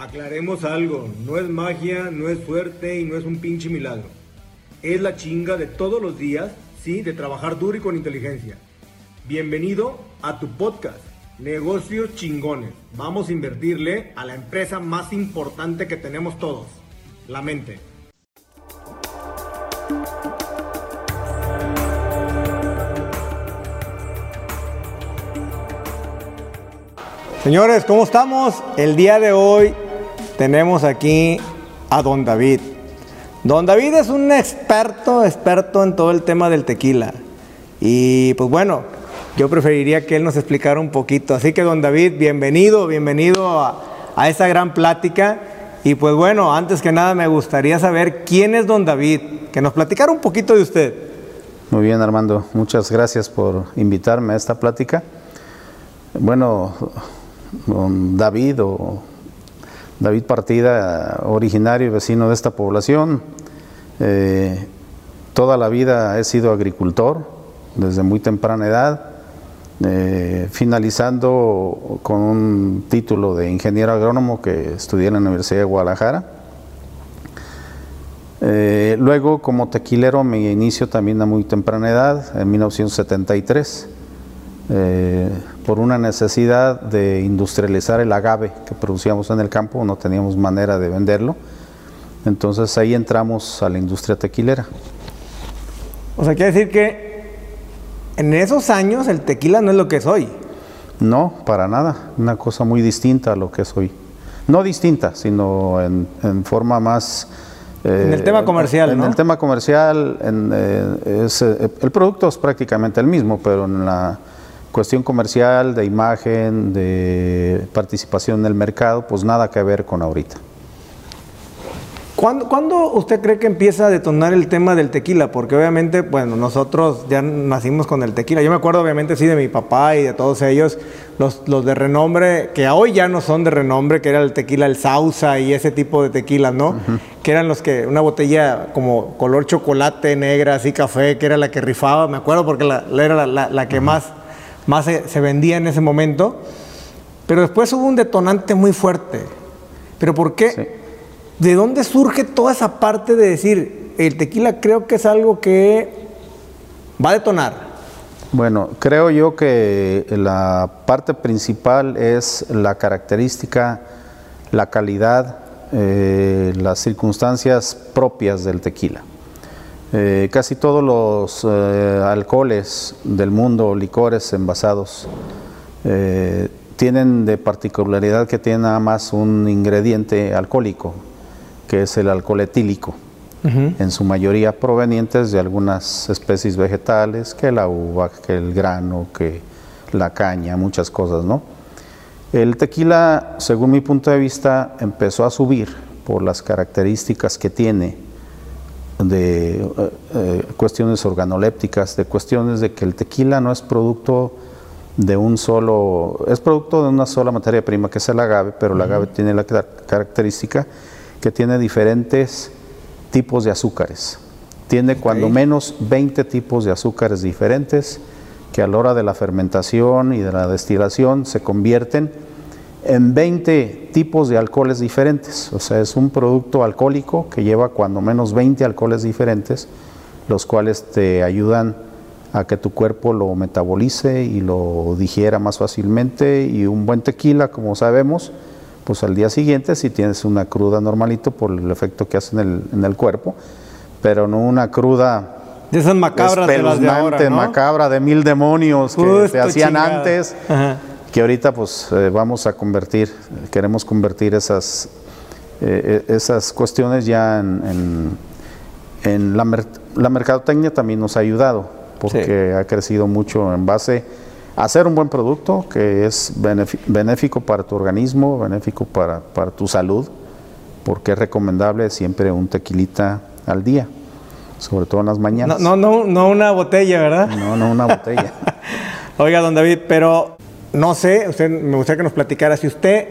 Aclaremos algo, no es magia, no es suerte y no es un pinche milagro. Es la chinga de todos los días, sí, de trabajar duro y con inteligencia. Bienvenido a tu podcast, Negocios Chingones. Vamos a invertirle a la empresa más importante que tenemos todos, la mente. Señores, ¿cómo estamos? El día de hoy tenemos aquí a don David. Don David es un experto, experto en todo el tema del tequila. Y pues bueno, yo preferiría que él nos explicara un poquito. Así que don David, bienvenido, bienvenido a, a esta gran plática. Y pues bueno, antes que nada me gustaría saber quién es don David, que nos platicara un poquito de usted. Muy bien, Armando. Muchas gracias por invitarme a esta plática. Bueno, don David o David Partida, originario y vecino de esta población. Eh, toda la vida he sido agricultor desde muy temprana edad, eh, finalizando con un título de ingeniero agrónomo que estudié en la Universidad de Guadalajara. Eh, luego como tequilero me inicio también a muy temprana edad, en 1973 eh, por una necesidad de industrializar el agave que producíamos en el campo, no teníamos manera de venderlo. Entonces ahí entramos a la industria tequilera. O sea, quiere decir que en esos años el tequila no es lo que es hoy. No, para nada. Una cosa muy distinta a lo que es hoy. No distinta, sino en, forma más... Eh, en el tema comercial, en, el tema comercial, eh, el producto es prácticamente el mismo, pero en la cuestión comercial, de imagen, de participación en el mercado, pues nada que ver con ahorita. ¿Cuándo, usted cree que empieza a detonar el tema del tequila? Porque obviamente, bueno, nosotros ya nacimos con el tequila. Yo me acuerdo obviamente sí de mi papá y de todos ellos, los, los de renombre, que hoy ya no son de renombre, que era el tequila, el sausa y ese tipo de tequila, ¿no? Que eran los que, una botella como color chocolate, negra, así café, que era la que rifaba, me acuerdo porque la, era la, que más más se, vendía en ese momento. Pero después hubo un detonante muy fuerte. ¿Pero por qué? ¿De dónde surge toda esa parte de decir, el tequila creo que es algo que va a detonar? Bueno, creo yo que la parte principal es la característica, la calidad, eh, las circunstancias propias del tequila. Eh, casi todos los eh, alcoholes del mundo, licores envasados, eh, tienen de particularidad que tienen nada más un ingrediente alcohólico, que es el alcohol etílico, en su mayoría provenientes de algunas especies vegetales, que la uva, que el grano, que la caña, muchas cosas, ¿no? El tequila, según mi punto de vista, empezó a subir por las características que tiene de eh, eh, cuestiones organolépticas, de cuestiones de que el tequila no es producto de un solo, es producto de una sola materia prima que es el agave, pero el agave tiene la característica que tiene diferentes tipos de azúcares. Tiene cuando menos 20 tipos de azúcares diferentes que a la hora de la fermentación y de la destilación se convierten en 20 tipos de alcoholes diferentes. O sea, es un producto alcohólico que lleva cuando menos 20 alcoholes diferentes, los cuales te ayudan a que tu cuerpo lo metabolice y lo digiera más fácilmente. Y un buen tequila, como sabemos, pues al día siguiente si tienes una cruda normalito por el efecto que hace en el, cuerpo, pero no una cruda de esas macabras de las de macabra de mil demonios que se hacían antes que ahorita pues eh, vamos a convertir, queremos convertir esas, eh, eh, esas cuestiones ya en, en, la, la, mercadotecnia también nos ha ayudado, porque ha crecido mucho en base a hacer un buen producto que es benéfico para tu organismo, benéfico para, para tu salud, porque es recomendable siempre un tequilita al día, sobre todo en las mañanas. No, no, no, no una botella, ¿verdad? No, no una botella. Oiga, don David, pero no sé, usted me gustaría que nos platicara si usted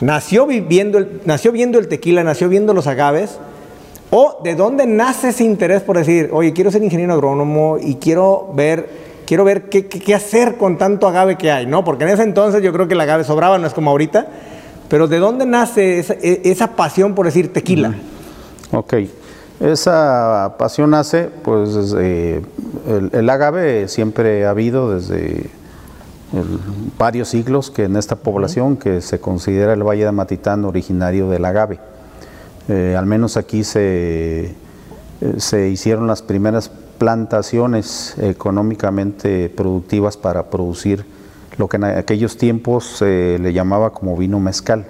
nació viviendo el, nació viendo el tequila, nació viendo los agaves, o de dónde nace ese interés por decir, oye, quiero ser ingeniero agrónomo y quiero ver, quiero ver qué, hacer con tanto agave que hay, ¿no? Porque en ese entonces yo creo que el agave sobraba, no es como ahorita, Pero ¿de dónde nace esa, e, pasión por decir tequila? Ok. Esa pasión nace, pues, el, agave siempre ha habido desde varios siglos que en esta población que se considera el Valle de Matitán originario del agave. Eh, al menos aquí se, eh, se hicieron las primeras plantaciones económicamente productivas para producir lo que en aquellos tiempos se le llamaba como vino mezcal.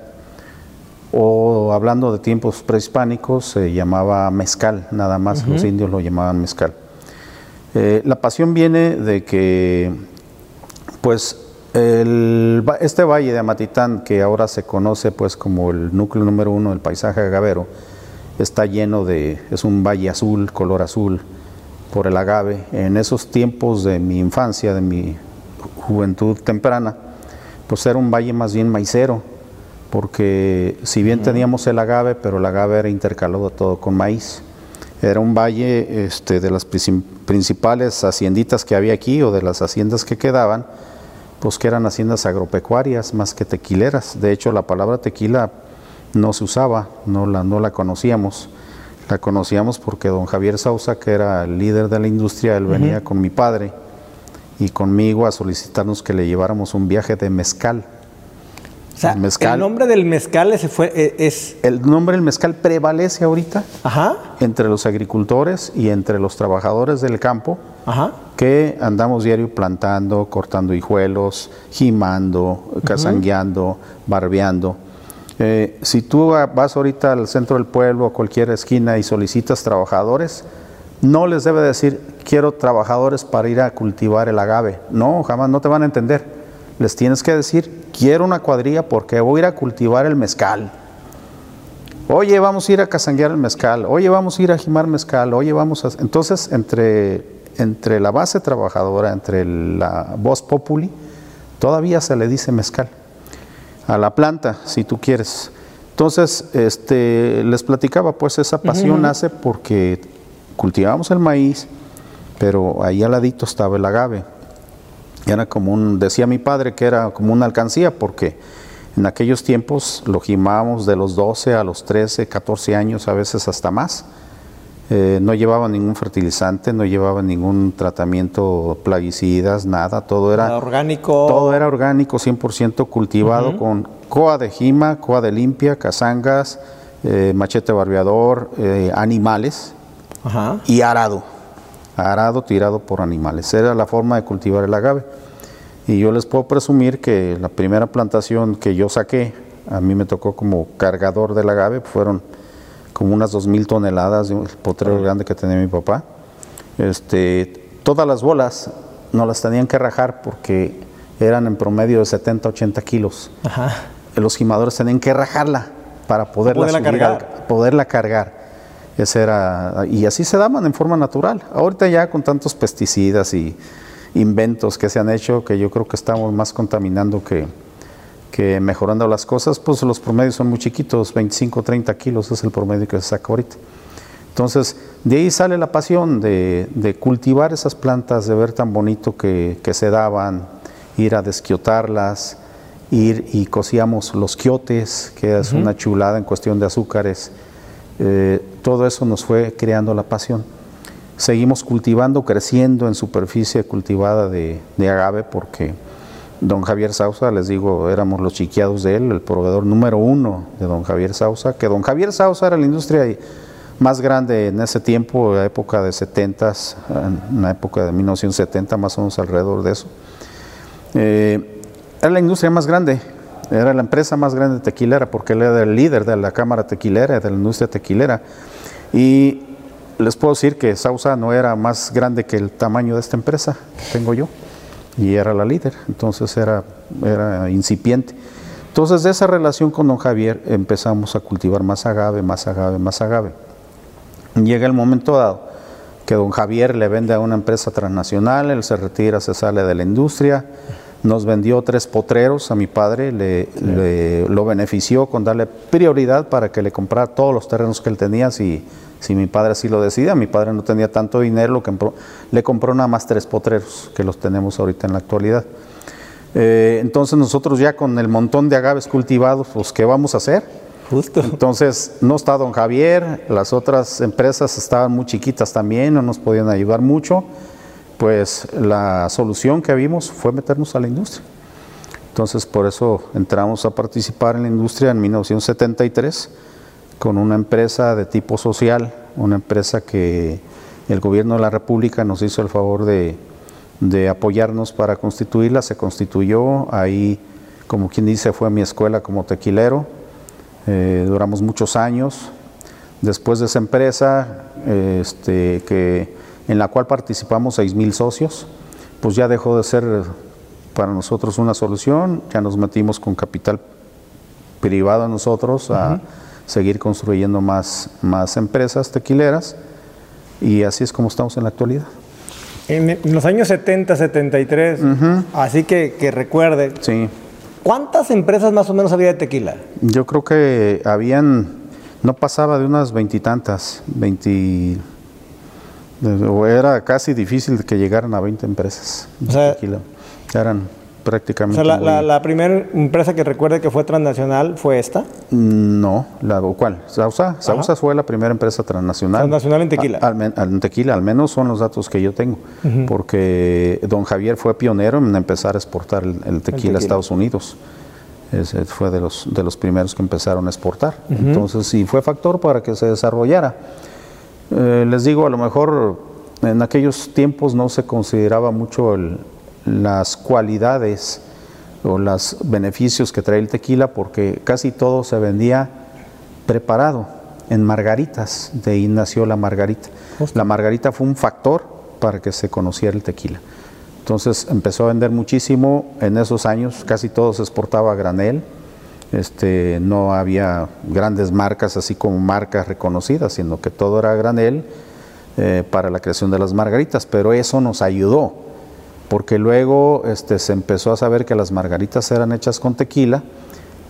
O hablando de tiempos prehispánicos, se llamaba mezcal, nada más, los indios lo llamaban mezcal. Eh, la pasión viene de que, pues, este valle de Amatitán, que ahora se conoce pues como el núcleo número uno del paisaje agavero, está lleno de, es un valle azul, color azul, por el agave. En esos tiempos de mi infancia, de mi juventud temprana, pues era un valle más bien maicero, porque si bien teníamos el agave, pero el agave era intercalado todo con maíz. Era un valle este, de las principales hacienditas que había aquí o de las haciendas que quedaban, pues que eran haciendas agropecuarias más que tequileras. De hecho, la palabra tequila no se usaba, no la, no la conocíamos. La conocíamos porque don Javier Sausa, que era el líder de la industria, él venía con mi padre y conmigo a solicitarnos que le lleváramos un viaje de mezcal. O sea, el, nombre del mezcal ese fue, e, es... El nombre del mezcal prevalece ahorita entre los agricultores y entre los trabajadores del campo que andamos diario plantando, cortando hijuelos, jimando, cazangueando, barbeando. Eh, si tú vas ahorita al centro del pueblo, a cualquier esquina y solicitas trabajadores, no les debe decir, quiero trabajadores para ir a cultivar el agave. No, jamás, no te van a entender. Les tienes que decir, quiero una cuadrilla porque voy a ir a cultivar el mezcal. Oye, vamos a ir a casanguear el mezcal. Oye, vamos a ir a jimar mezcal. Oye, vamos a... Entonces, entre, entre la base trabajadora, entre la voz populi, todavía se le dice mezcal a la planta, si tú quieres. Entonces, este, les platicaba, pues esa pasión nace porque cultivábamos el maíz, pero ahí al ladito estaba el agave. Era como un, decía mi padre que era como una alcancía, porque en aquellos tiempos lo gimábamos de los 12 a los 13, 14 años, a veces hasta más. Eh, no llevaba ningún fertilizante, no llevaba ningún tratamiento plaguicidas, nada, todo era orgánico. Todo era orgánico, 100% cultivado con coa de jima, coa de limpia, cazangas, eh, machete barbeador, eh, animales y arado. Arado tirado por animales. Era la forma de cultivar el agave. Y yo les puedo presumir que la primera plantación que yo saqué, a mí me tocó como cargador del agave, fueron como unas dos mil toneladas de un potrero grande que tenía mi papá. Este, todas las bolas no las tenían que rajar porque eran en promedio de 70, 80 kilos. Los gimadores tenían que rajarla para poderla, cargar. poderla cargar. Ese era, y así se daban en forma natural. Ahorita ya con tantos pesticidas y inventos que se han hecho, que yo creo que estamos más contaminando que, que mejorando las cosas, pues los promedios son muy chiquitos, 25, 30 kilos es el promedio que se saca ahorita. Entonces, de ahí sale la pasión de, cultivar esas plantas, de ver tan bonito que, se daban, ir a desquiotarlas, ir y cocíamos los quiotes, que es una chulada en cuestión de azúcares. Eh, todo eso nos fue creando la pasión. Seguimos cultivando, creciendo en superficie cultivada de agave porque Don Javier Sausa, les digo, éramos los chiquiados de él, el proveedor número uno de don Javier Sausa, que don Javier Sausa era la industria más grande en ese tiempo, la época de 70, en la época de 1970, más o menos alrededor de eso. Eh, era la industria más grande, era la empresa más grande de tequilera, porque él era el líder de la cámara tequilera, de la industria tequilera. Y les puedo decir que Sausa no era más grande que el tamaño de esta empresa que tengo yo y era la líder, entonces era, era incipiente. Entonces de esa relación con don Javier empezamos a cultivar más agave, más agave, más agave. Llega el momento dado que don Javier le vende a una empresa transnacional, él se retira, se sale de la industria, nos vendió tres potreros a mi padre, le, lo benefició con darle prioridad para que le comprara todos los terrenos que él tenía si si mi padre así lo decidía. Mi padre no tenía tanto dinero, lo le compró nada más tres potreros, que los tenemos ahorita en la actualidad. Eh, entonces nosotros ya con el montón de agaves cultivados, pues ¿qué vamos a hacer? Justo. Entonces no está don Javier, las otras empresas estaban muy chiquitas también, no nos podían ayudar mucho. Pues la solución que vimos fue meternos a la industria. Entonces por eso entramos a participar en la industria en 1973 con una empresa de tipo social, una empresa que el gobierno de la República nos hizo el favor de, apoyarnos para constituirla, se constituyó, ahí como quien dice fue mi escuela como tequilero, eh, duramos muchos años, después de esa empresa este, que, en la cual participamos 6 mil socios, pues ya dejó de ser para nosotros una solución, ya nos metimos con capital privado nosotros a seguir construyendo más, más empresas tequileras y así es como estamos en la actualidad. En los años 70, 73, así que, que recuerde, Sí, ¿cuántas empresas más o menos había de tequila? yo creo que habían, no pasaba de unas veintitantas, veinti, era casi difícil que llegaran a 20 empresas. O sea- eran O prácticamente. sea, la, muy- la- la primera empresa que recuerde que fue transnacional fue esta. No, la ¿o ¿cuál? Sausa. Sausa fue la primera empresa transnacional. Transnacional en tequila. A- al, en tequila, al menos son los datos que yo tengo. Porque don Javier fue pionero en empezar a exportar el, el tequila, tequila. a Estados Unidos. Ese fue de los, de los primeros que empezaron a exportar. Entonces, sí, fue factor para que se desarrollara. Eh, les digo, a lo mejor en aquellos tiempos no se consideraba mucho el- las cualidades o los beneficios que trae el tequila porque casi todo se vendía preparado en margaritas. De ahí nació la margarita. La margarita fue un factor para que se conociera el tequila. Entonces empezó a vender muchísimo en esos años, casi todo se exportaba a granel. Este, no había grandes marcas así como marcas reconocidas, sino que todo era granel eh, para la creación de las margaritas, pero eso nos ayudó, porque luego este, se empezó a saber que las margaritas eran hechas con tequila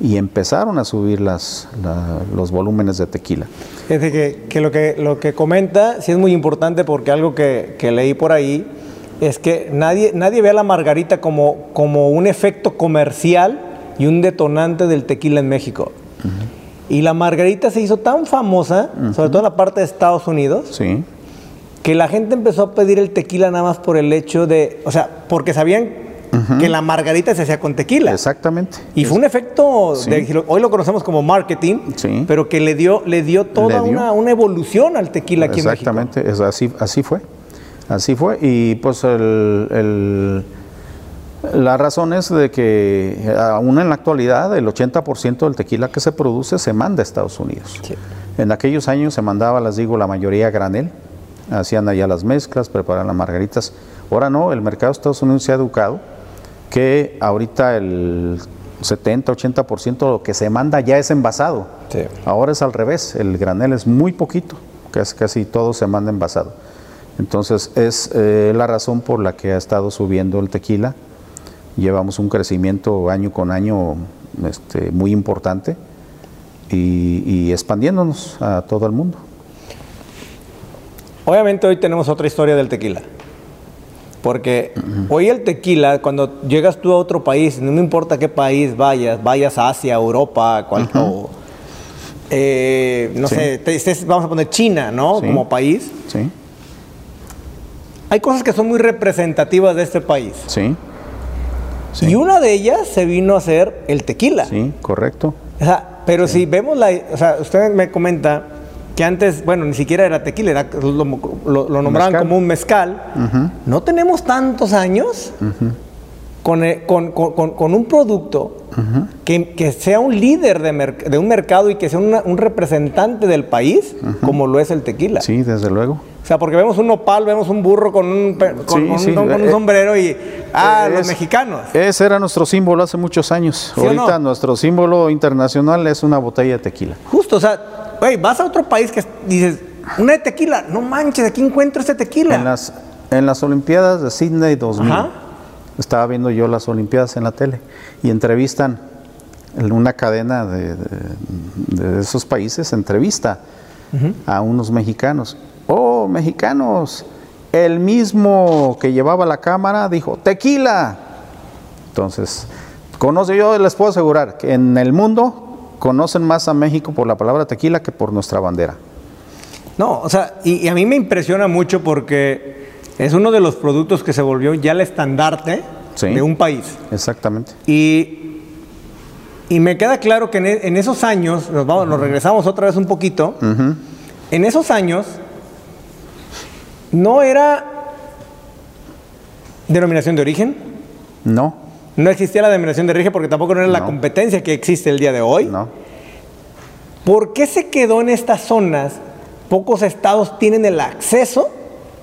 y empezaron a subir las, la- los volúmenes de tequila. Es decir, que, lo que lo que comenta sí es muy importante porque algo que, leí por ahí es que nadie, nadie ve a la margarita como un efecto comercial y un detonante del tequila en México. Y la margarita se hizo tan famosa, sobre todo en la parte de Estados Unidos, Sí, que la gente empezó a pedir el tequila nada más por el hecho de, o sea, porque sabían que la margarita se hacía con tequila. exactamente. Y fue un efecto, Sí. de- hoy lo conocemos como marketing, Sí. pero que le dio, le dio toda Le dio. Una, una evolución al tequila aquí en México. Exactamente, así, así fue. Así fue. Y pues el, el- la razón es de que aún en la actualidad el 80% del tequila que se produce se manda a Estados Unidos. Sí. En aquellos años se mandaba, les digo, la mayoría a granel. Hacían allá las mezclas, preparaban las margaritas. Ahora no, el mercado de Estados Unidos se ha educado que ahorita el 70-80% de lo que se manda ya es envasado. Sí. Ahora es al revés, el granel es muy poquito, casi, casi todo se manda envasado. Entonces es eh, la razón por la que ha estado subiendo el tequila. Llevamos un crecimiento año con año este, muy importante y, y expandiéndonos a todo el mundo. Obviamente hoy tenemos otra historia del tequila. Porque hoy el tequila, cuando llegas tú a otro país, no me importa qué país vayas, vayas a Asia, Europa, cual- o, eh, no Sí. sé, te- vamos a poner China, ¿no? Sí. Como país. ¿Sí? Hay cosas que son muy representativas de este país. ¿Sí? Sí. Y una de ellas se vino a ser el tequila. Sí, correcto. O sea, pero si vemos la, o sea, usted me comenta que antes, bueno, ni siquiera era tequila, era, lo, lo- lo nombraban como un mezcal. No tenemos tantos años con, eh, con- con- con- con un producto que, que sea un líder de, de un mercado y que sea una- un representante del país, como lo es el tequila. Sí, desde luego. O sea, porque vemos un nopal, vemos un burro con un, con, Sí, con sí, un, con un eh, sombrero y, ah, los mexicanos. Ese era nuestro símbolo hace muchos años. ¿Sí o Ahorita no? nuestro símbolo internacional es una botella de tequila. Justo, o sea, güey, vas a otro país que dices, una de tequila, no manches, aquí encuentro este tequila. En las, en las Olimpiadas de Sydney 2000, Ajá. estaba viendo yo las Olimpiadas en la tele y entrevistan en una cadena de, de- de esos países, entrevista a unos mexicanos. Oh, mexicanos, el mismo que llevaba la cámara dijo, tequila. Entonces, conoce, yo les puedo asegurar que en el mundo conocen más a México por la palabra tequila que por nuestra bandera. No, o sea, y, y a mí me impresiona mucho porque es uno de los productos que se volvió ya el estandarte Sí. de un país. Exactamente. Y, y me queda claro que en, en esos años, nos, vamos, nos regresamos otra vez un poquito, en esos años no era denominación de origen, No, no existía la denominación de origen porque tampoco no era la competencia que existe el día de hoy. no. ¿Por qué se quedó en estas zonas? Pocos estados tienen el acceso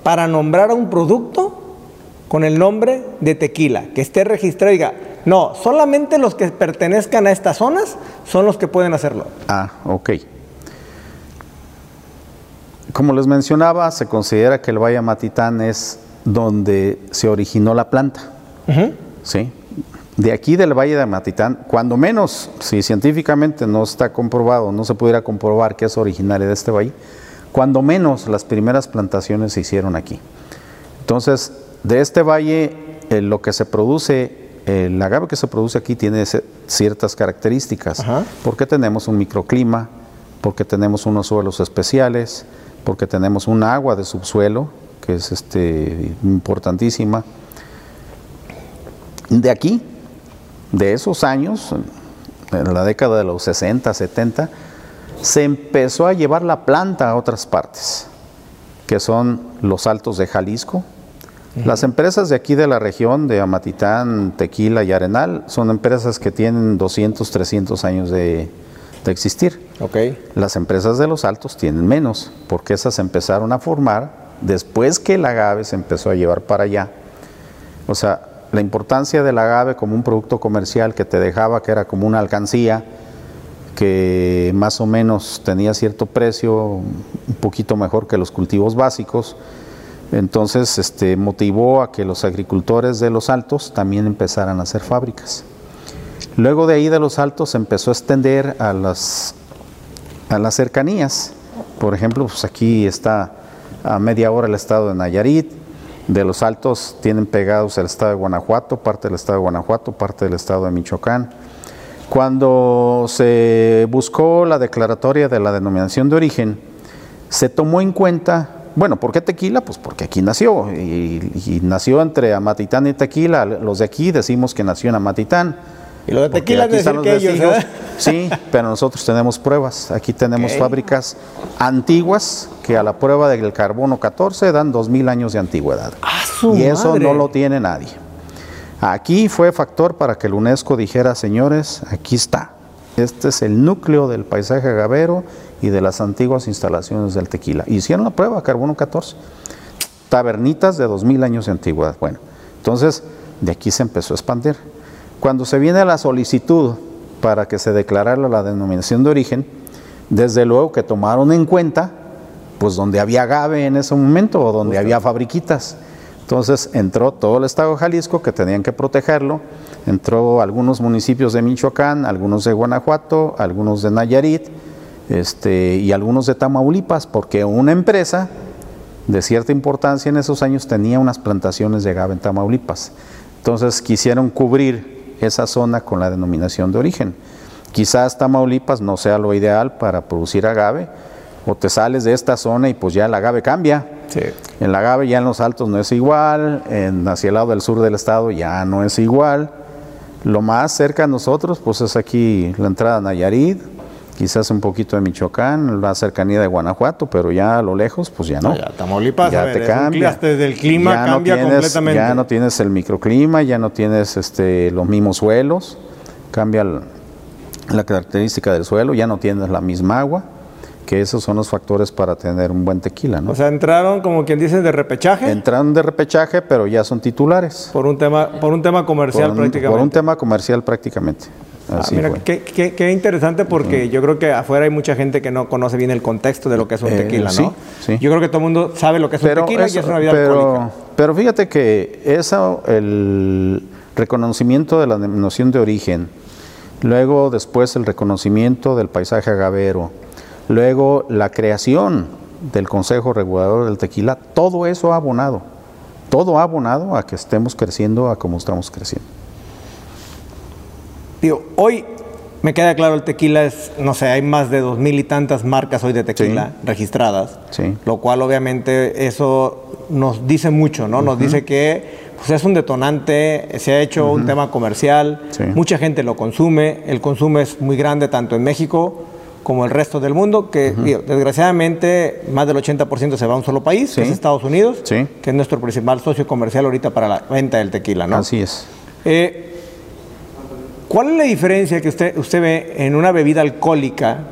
para nombrar a un producto con el nombre de tequila, que esté registrado y diga, no, solamente los que pertenezcan a estas zonas son los que pueden hacerlo. Ah, ok. Como les mencionaba, se considera que el Valle Matitán es donde se originó la planta. ¿sí? De aquí del Valle de Matitán, cuando menos, si científicamente no está comprobado, no se pudiera comprobar que es originaria de este valle, cuando menos las primeras plantaciones se hicieron aquí. Entonces, de este valle, eh, lo que se produce, el agave que se produce aquí tiene ciertas características, Ajá. porque tenemos un microclima, porque tenemos unos suelos especiales, porque tenemos un agua de subsuelo, que es este, importantísima. De aquí, de esos años, en la década de los 60, 70, se empezó a llevar la planta a otras partes, que son los altos de Jalisco. Las empresas de aquí de la región, de Amatitán, Tequila y Arenal, son empresas que tienen 200, 300 años de, de existir. Ok. Las empresas de los altos tienen menos, porque esas empezaron a formar después que el agave se empezó a llevar para allá. O sea, la importancia del agave como un producto comercial que te dejaba, que era como una alcancía, que más o menos tenía cierto precio, un poquito mejor que los cultivos básicos. Entonces, este, motivó a que los agricultores de los altos también empezaran a hacer fábricas. Luego de ahí de los altos empezó a extender a las, a las cercanías. Por ejemplo, pues aquí está a media hora el estado de Nayarit. De los altos tienen pegados el estado de Guanajuato, parte del estado de Guanajuato, parte del estado de Michoacán. Cuando se buscó la declaratoria de la denominación de origen, se tomó en cuenta, bueno, ¿por qué tequila? Pues porque aquí nació, y, y nació entre Amatitán y Tequila. Los de aquí decimos que nació en Amatitán. Y lo de tequila aquí están los que ellos. ¿verdad? Sí, pero nosotros tenemos pruebas. Aquí tenemos fábricas antiguas que a la prueba del carbono 14 dan 2000 años de antigüedad. ¡Ah, su y eso madre! no lo tiene nadie. Aquí fue factor para que el UNESCO dijera, señores, aquí está. Este es el núcleo del paisaje agavero y de las antiguas instalaciones del tequila. Hicieron la prueba, carbono 14. Tabernitas de 2000 años de antigüedad. Bueno, entonces de aquí se empezó a expandir. Cuando se viene la solicitud para que se declarara la denominación de origen, desde luego que tomaron en cuenta, pues donde había agave en ese momento o donde había fabriquitas. Entonces entró todo el estado de Jalisco que tenían que protegerlo, entró algunos municipios de Michoacán, algunos de Guanajuato, algunos de Nayarit este, y algunos de Tamaulipas, porque una empresa de cierta importancia en esos años tenía unas plantaciones de agave en Tamaulipas. Entonces quisieron cubrir esa zona con la denominación de origen. Quizás Tamaulipas no sea lo ideal para producir agave, o te sales de esta zona y pues ya el agave cambia. Sí. El agave ya en los altos no es igual, en, hacia el lado del sur del estado ya no es igual. Lo más cerca a nosotros pues es aquí la entrada a Nayarit, quizás un poquito de Michoacán, la cercanía de Guanajuato, pero ya a lo lejos pues ya no. Ya, Tamaulipas, ya a ver, te cambia. cli- desde el clima Ya no cambia tienes- completamente. Ya no tienes el microclima, ya no tienes este, los mismos suelos, cambia el- la característica del suelo, ya no tienes la misma agua, que esos son los factores para tener un buen tequila. ¿no? O sea, entraron como quien dice de repechaje Entraron de repechaje, pero ya son titulares. por un tema por un tema comercial por, un, prácticamente. por un tema comercial prácticamente. Ah, Así mira, fue. qué, qué- qué interesante porque yo creo que afuera hay mucha gente que no conoce bien el contexto de lo que es un Eh, tequila, ¿no? sí, sí. Yo creo que todo el mundo sabe lo que es un tequila y eso- es una vida pero- alcohólica. pero fíjate que eso, el reconocimiento de la denominación de origen, luego después el reconocimiento del paisaje agavero, luego la creación del Consejo Regulador del Tequila, todo eso ha abonado, todo ha abonado a que estemos creciendo a como estamos creciendo. Digo, hoy me queda claro, el tequila es, no sé, hay más de dos mil y tantas marcas hoy de tequila registradas. Sí. Lo cual obviamente eso nos dice mucho, ¿no? Nos dice que pues, es un detonante, se ha hecho un tema comercial, Sí. mucha gente lo consume, el consumo es muy grande tanto en México como el resto del mundo, que digo, desgraciadamente más del 80% se va a un solo país, que es Estados Unidos, que es nuestro principal socio comercial ahorita para la venta del tequila, ¿no? Así es. Eh, ¿Cuál es la diferencia que usted, usted ve en una bebida alcohólica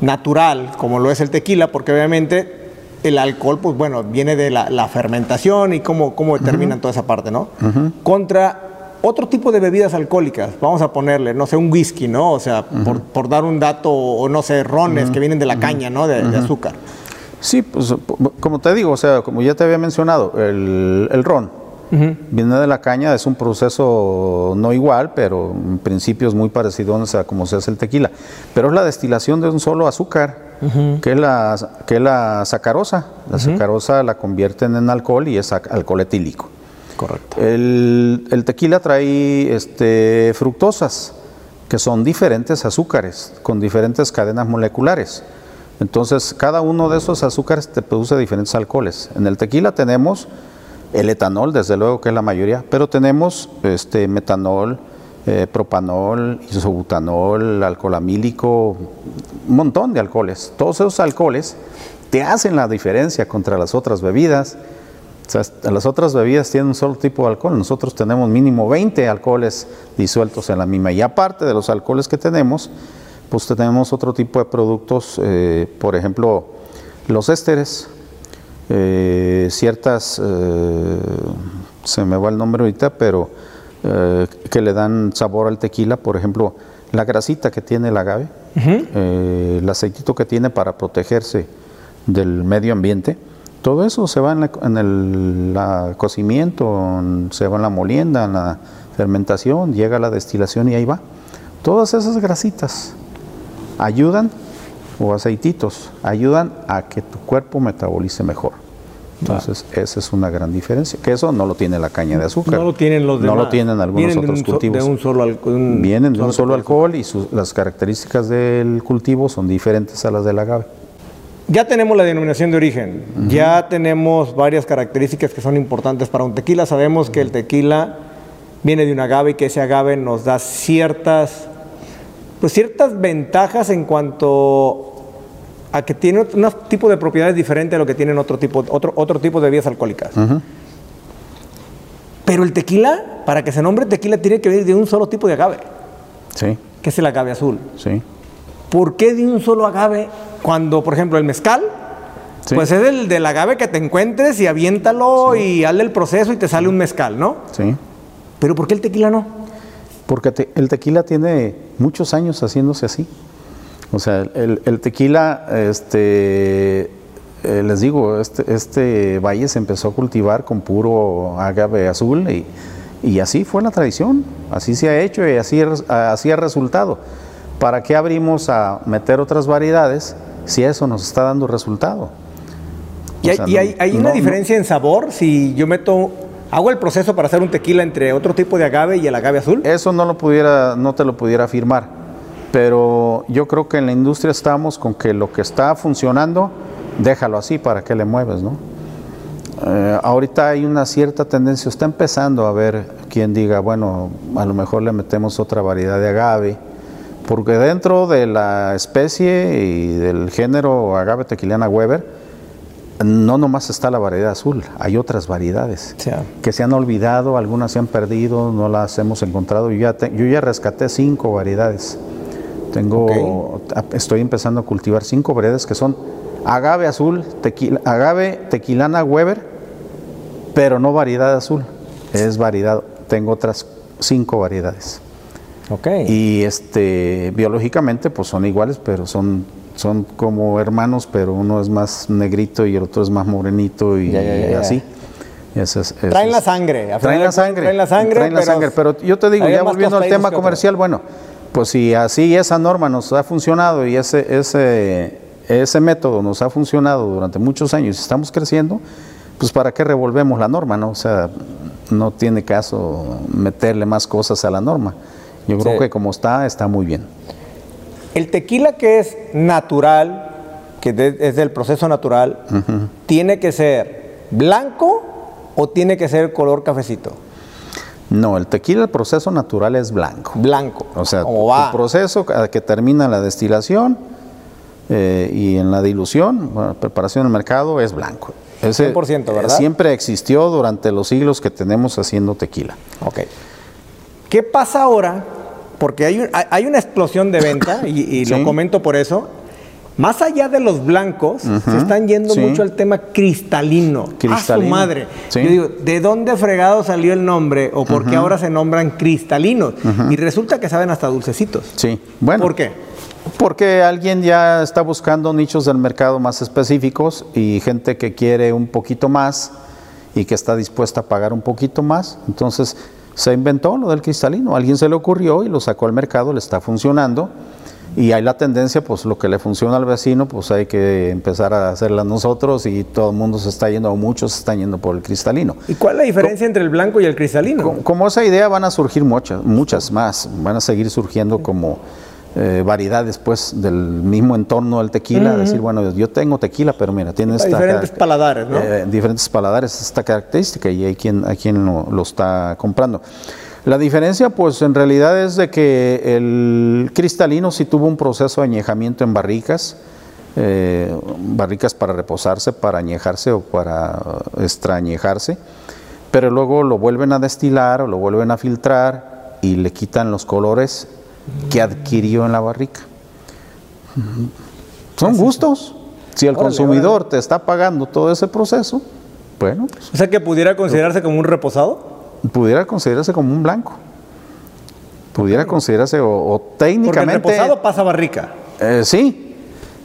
natural, como lo es el tequila? Porque obviamente el alcohol, pues bueno, viene de la, la fermentación y cómo, cómo determinan toda esa parte, ¿no? Contra otro tipo de bebidas alcohólicas, vamos a ponerle, no sé, un whisky, ¿no? O sea, por, por dar un dato, o no sé, rones que vienen de la caña, ¿no? De, de azúcar. Sí, pues como te digo, o sea, como ya te había mencionado, el, el ron viene de la caña, es un proceso no igual, pero en principio es muy parecido a como se hace el tequila. Pero es la destilación de un solo azúcar, que, es la, que es la sacarosa. La sacarosa la convierten en alcohol y es alcohol etílico. Correcto. El, el tequila trae este, fructosas, que son diferentes azúcares, con diferentes cadenas moleculares. Entonces, cada uno de esos azúcares te produce diferentes alcoholes. En el tequila tenemos el etanol, desde luego que es la mayoría, pero tenemos este, metanol, eh, propanol, isobutanol, alcohol amílico, un montón de alcoholes. Todos esos alcoholes te hacen la diferencia contra las otras bebidas. O sea, las otras bebidas tienen un solo tipo de alcohol, nosotros tenemos mínimo 20 alcoholes disueltos en la misma. Y aparte de los alcoholes que tenemos, pues tenemos otro tipo de productos, eh, por ejemplo, los ésteres, eh, ciertas, eh, se me va el nombre ahorita, pero eh, que le dan sabor al tequila, por ejemplo, la grasita que tiene el agave, el aceitito que tiene para protegerse del medio ambiente, todo eso se va en, la- en el la cocimiento, en- se va en la molienda, en la fermentación, llega a la destilación y ahí va. Todas esas grasitas ayudan, o aceititos, ayudan a que tu cuerpo metabolice mejor. Entonces, esa es una gran diferencia. Que eso no lo tiene la caña de azúcar. No lo tienen los No demás. lo tienen algunos Vienen de otros so- cultivos. de un solo alco- un Vienen de un solo alcohol y sus- las características del cultivo son diferentes a las del agave. Ya tenemos la denominación de origen, ya tenemos varias características que son importantes para un tequila. Sabemos que el tequila viene de un agave y que ese agave nos da ciertas, pues ciertas ventajas en cuanto a que tiene un tipo de propiedades diferentes a lo que tienen otro tipo, otro, otro tipo de bebidas alcohólicas. Pero el tequila, para que se nombre tequila, tiene que venir de un solo tipo de agave, Sí, que es el agave azul. sí. ¿Por qué de un solo agave cuando, por ejemplo, el mezcal? Sí. Pues es el del agave que te encuentres y aviéntalo y hazle el proceso y te sale un mezcal, ¿no? Sí. Pero ¿por qué el tequila no? Porque te- el tequila tiene muchos años haciéndose así. O sea, el, el tequila, este, eh, les digo, este, este valle se empezó a cultivar con puro agave azul y, y así fue la tradición, así se ha hecho y así, así ha resultado. ¿Para qué abrimos a meter otras variedades si eso nos está dando resultado? ¿Y O hay, sea, y no- hay- hay no- una no- diferencia en sabor si yo meto, hago el proceso para hacer un tequila entre otro tipo de agave y el agave azul? Eso no lo pudiera, no te lo pudiera afirmar. Pero yo creo que en la industria estamos con que lo que está funcionando, déjalo así, ¿para qué le mueves, no? Eh, ahorita hay una cierta tendencia, está empezando a ver quien diga, bueno, a lo mejor le metemos otra variedad de agave, porque dentro de la especie y del género agave tequiliana Weber, no nomás está la variedad azul, hay otras variedades que se han olvidado, algunas se han perdido, no las hemos encontrado. Yo ya, te- yo ya rescaté cinco variedades. Tengo, estoy empezando a cultivar cinco variedades que son agave azul, tequila, agave tequilana Weber, pero no variedad azul, es variedad. Tengo otras cinco variedades. ok. Y este, biológicamente pues son iguales, pero son, son como hermanos, pero uno es más negrito y el otro es más morenito y, Ya, ya, ya, así. Es- traen la sangre. Traen la sangre. Traen la sangre. traen la pero sangre, pero yo te digo, ya volviendo al tema comercial, bueno, pues si así esa norma nos ha funcionado y ese, ese, ese método nos ha funcionado durante muchos años y estamos creciendo, pues para qué revolvemos la norma, ¿no? O sea, no tiene caso meterle más cosas a la norma. Yo creo Sí. que como está, está muy bien. El tequila que es natural, que de- es del proceso natural, ¿tiene que ser blanco o tiene que ser color cafecito? No, el tequila, el proceso natural es blanco. Blanco. O sea, va. proceso que termina la destilación eh, y en la dilución, bueno, preparación en el mercado es blanco. Ese, 100%, eh, ¿verdad? Siempre existió durante los siglos que tenemos haciendo tequila. Ok. ¿Qué pasa ahora? Porque hay, un- hay- una explosión de venta y, y lo comento por eso. Más allá de los blancos, se están yendo sí. mucho al tema cristalino. A su Cristalino. madre. Sí. Yo digo, ¿de dónde fregado salió el nombre o por qué ahora se nombran cristalinos? Y resulta que saben hasta dulcecitos. Sí, bueno. ¿Por qué? Porque alguien ya está buscando nichos del mercado más específicos y gente que quiere un poquito más y que está dispuesta a pagar un poquito más. Entonces se inventó lo del cristalino. A alguien se le ocurrió y lo sacó al mercado, le está funcionando. Y hay la tendencia, pues lo que le funciona al vecino, pues hay que empezar a hacerla nosotros y todo el mundo se está yendo, o muchos se están yendo por el cristalino. ¿Y cuál es la diferencia entre el blanco y el cristalino? Como, como esa idea van a surgir muchas, muchas más, van a seguir surgiendo como eh, variedades pues del mismo entorno del tequila, decir, bueno, yo tengo tequila, pero mira, tiene esta diferentes paladares, ¿no? eh, diferentes paladares, esta característica y hay quien, hay quien lo, lo está comprando. La diferencia, pues en realidad es de que el cristalino sí tuvo un proceso de añejamiento en barricas, eh, barricas para reposarse, para añejarse o para extrañejarse, pero luego lo vuelven a destilar o lo vuelven a filtrar y le quitan los colores que adquirió en la barrica. Son gustos. Si el Órale, consumidor te está pagando todo ese proceso, bueno, pues O sea que pudiera considerarse como un reposado. pudiera considerarse como un blanco. Pudiera considerarse o, o Porque el técnicamente... reposado pasa barrica. Eh, sí,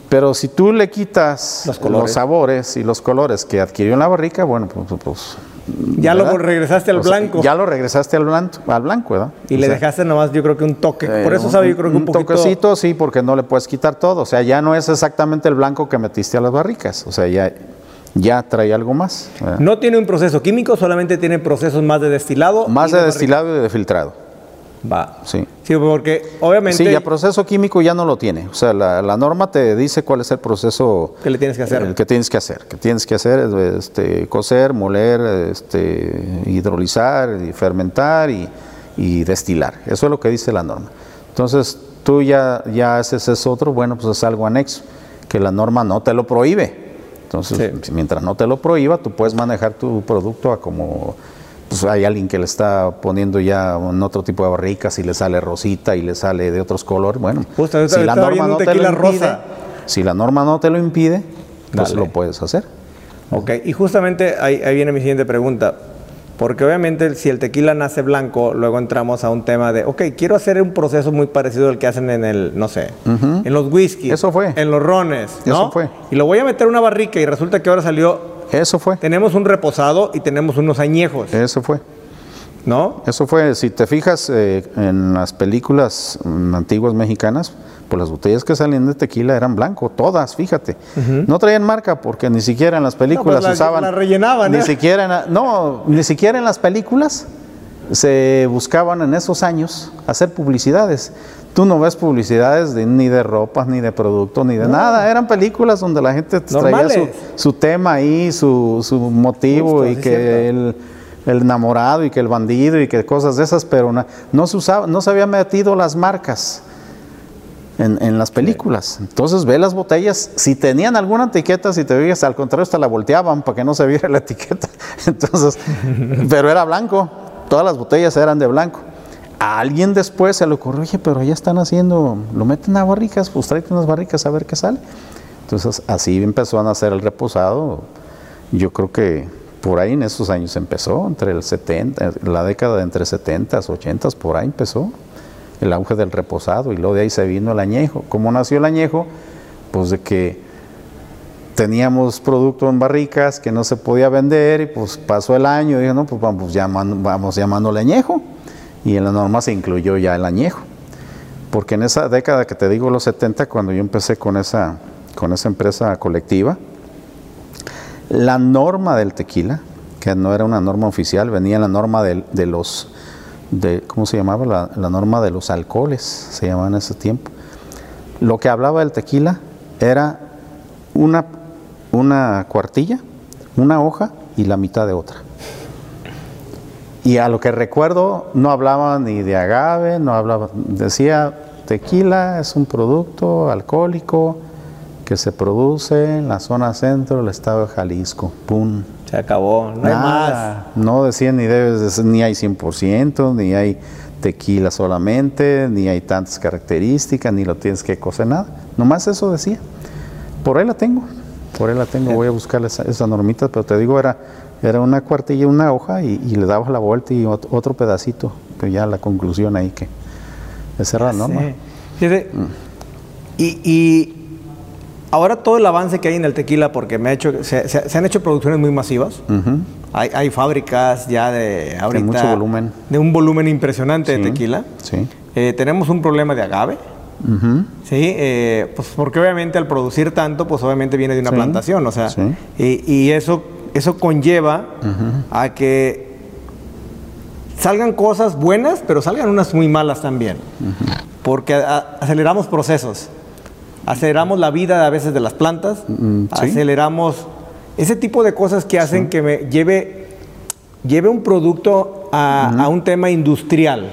pero si tú le quitas Los sabores y los colores que adquirió en la barrica, bueno, pues... pues, Ya lo regresaste al O sea, blanco. ya lo regresaste al blanco, al blanco ¿verdad? Y O le sea, dejaste nomás, yo creo que un toque. Por eh, eso sabe, yo creo que un, poquito. toquecito, sí, porque no le puedes quitar todo. O sea, ya no es exactamente el blanco que metiste a las barricas. O sea, ya, ya trae algo más. ¿verdad? No tiene un proceso químico, solamente tiene procesos más de destilado. más de barrica. destilado y de filtrado. Va. Sí. Sí, porque obviamente. Sí, ya proceso químico ya no lo tiene. O sea, la, la norma te dice cuál es el proceso ¿Qué le tienes que hacer? el que tienes que hacer. Que tienes que hacer es este, cocer, moler, este, hidrolizar, y fermentar y, y destilar. Eso es lo que dice la norma. Entonces, tú ya, ya haces eso otro, bueno, pues es algo anexo, que la norma no te lo prohíbe. Entonces, Sí. mientras no te lo prohíba, tú puedes manejar tu producto a como pues hay alguien que le está poniendo ya un otro tipo de barricas y le sale rosita y le sale de otros colores. Bueno, Justo, ahorita estaba viendo un tequila rosa. si la norma no te lo impide, pues Dale. lo puedes hacer. Ok, y justamente ahí, ahí viene mi siguiente pregunta. Porque obviamente si el tequila nace blanco, luego entramos a un tema de, ok, quiero hacer un proceso muy parecido al que hacen en el, no sé, en los whiskies. Eso fue. En los rones, ¿no? Eso fue. Y lo voy a meter a una barrica y resulta que ahora salió, Eso fue. tenemos un reposado y tenemos unos añejos, Eso fue. ¿no? Eso fue, si te fijas eh, en las películas mm, antiguas mexicanas, pues las botellas que salían de tequila eran blanco, todas, fíjate. No traían marca porque ni siquiera en las películas pues la- usaban. la rellenaban, Ni ¿eh? siquiera en, la- no, ni siquiera en las películas se buscaban en esos años hacer publicidades. Tú no ves publicidades de, ni de ropas, ni de productos, ni de nada. Eran películas donde la gente traía su, tema ahí, su, su motivo Justo, y sí, que el, el enamorado y que el bandido y que cosas de esas, pero no se usaba, no se había metido las marcas en, en las películas. Entonces ve las botellas, si tenían alguna etiqueta, si te veías, al contrario, hasta la volteaban para que no se viera la etiqueta. Entonces, pero era blanco, todas las botellas eran de blanco. A alguien después se le ocurrió, oye, pero ya están haciendo, lo meten a barricas, pues tráete unas barricas a ver qué sale. Entonces, así empezó a nacer el reposado. Yo creo que por ahí en esos años empezó, entre el 70, la década de entre 70 80 por ahí empezó el auge del reposado y luego de ahí se vino el añejo. ¿Cómo nació el añejo? Pues de que teníamos producto en barricas que no se podía vender y pues pasó el año y dije, no, pues vamos, llamando, vamos llamándole añejo y en la norma se incluyó ya el añejo. Porque en esa década que te digo, los 70, cuando yo empecé con esa, con esa empresa colectiva, la norma del tequila, que no era una norma oficial, venía la norma del- de, los, de, ¿cómo se llamaba? La, la norma de los alcoholes, se llamaba en ese tiempo. Lo que hablaba del tequila era una, una cuartilla, una hoja y la mitad de otra. Y a lo que recuerdo, no hablaba ni de agave, no hablaba, decía tequila es un producto alcohólico que se produce en la zona centro del estado de Jalisco. ¡Pum! Se acabó, no hay más. No decía ni debes ni hay 100%, ni hay tequila solamente, ni hay tantas características, ni lo tienes que cocer nada. Nomás eso decía. Por ahí la tengo, por ahí la tengo, voy a buscar esa, esa normita, pero te digo, era, era una cuartilla, una hoja y, y le dabas la vuelta y ot- otro pedacito, pero ya la conclusión ahí que esa era la norma. Sí. Fíjate, y, y ahora todo el avance que hay en el tequila, porque me ha hecho, se, se- se han hecho producciones muy masivas. Hay, hay fábricas ya de ahorita. mucho volumen. De un volumen impresionante de tequila. Sí. Eh, tenemos un problema de agave. Sí, eh, pues porque obviamente al producir tanto, pues obviamente viene de una Sí, plantación, o sea, sí. y, y eso, eso conlleva a que salgan cosas buenas, pero salgan unas muy malas también, porque aceleramos procesos, aceleramos la vida a veces de las plantas, Mm, sí. aceleramos ese tipo de cosas que hacen que me lleve, lleve un producto a, a un tema industrial.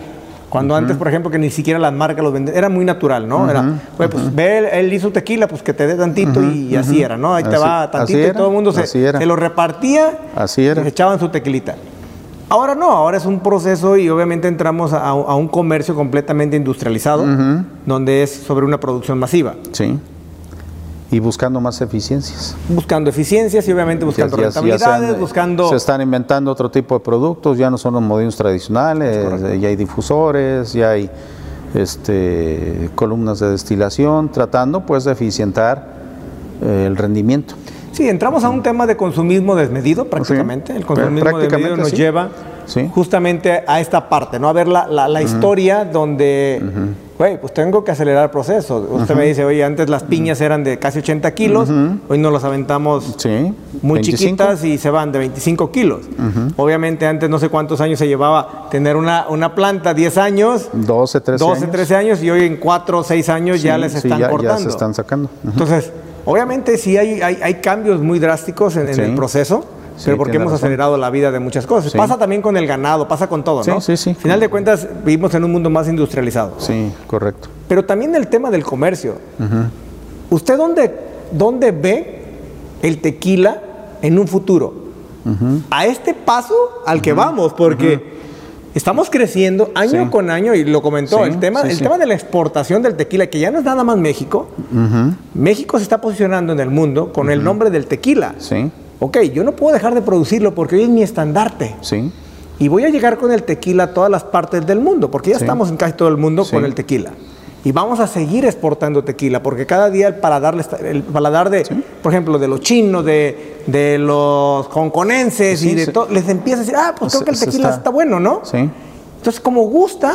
Cuando antes, por ejemplo, que ni siquiera las marcas los vendían, era muy natural, ¿no? Era, "Güey, pues ve, él, hizo tequila, pues que te dé tantito y, así era, ¿no? Ahí te va tantito y todo el mundo se, lo repartía Así era. y se echaban su tequilita. Ahora no, ahora es un proceso y obviamente entramos a, a un comercio completamente industrializado, donde es sobre una producción masiva, Sí. Y buscando más eficiencias. buscando eficiencias y obviamente buscando Ya- ya- ya se han- rentabilidades, buscando... Se están inventando otro tipo de productos, ya no son los molinos tradicionales, eh, ya hay difusores, ya hay este, columnas de destilación, tratando pues de eficientar eh, el rendimiento. Sí, entramos a un tema de consumismo desmedido prácticamente. Sí, El consumismo prácticamente desmedido nos sí. lleva Sí. justamente a esta parte, ¿no? A ver la, la- la historia donde, güey, pues tengo que acelerar el proceso. Usted me dice, oye, antes las piñas eran de casi 80 kilos, hoy nos las aventamos Sí. muy 25. chiquitas y se van de 25 kilos. Obviamente antes no sé cuántos años se llevaba tener una, una planta, 10 años, 12, 13 12, años. 13 años y hoy en 4 o 6 años ya Sí, les sí, están ya- ya cortando. se están sacando. Entonces, obviamente sí hay, hay, hay cambios muy drásticos en, en Sí. el proceso, Sí, pero porque hemos razón. acelerado la vida de muchas cosas. Sí. Pasa también con el ganado, pasa con todo, ¿no? Sí, sí, sí. Final de cuentas, vivimos en un mundo más industrializado. Sí, correcto. Pero también el tema del comercio. ¿Usted dónde, dónde ve el tequila en un futuro? A este paso al que vamos, porque estamos creciendo año Sí. con año, y lo comentó, Sí, el, tema, sí, el tema de la exportación del tequila, que ya no es nada más México. México se está posicionando en el mundo con el nombre del tequila. Sí, Ok, yo no puedo dejar de producirlo porque hoy es mi estandarte. sí, Y voy a llegar con el tequila a todas las partes del mundo, porque ya Sí. estamos en casi todo el mundo Sí. con el tequila. Y vamos a seguir exportando tequila, porque cada día el paladar, el paladar de, por ejemplo, de los chinos, de, de los hongkonenses y de todo, les empieza a decir, ah, pues creo que el tequila está, está- bueno, ¿no? sí. Entonces, como gusta,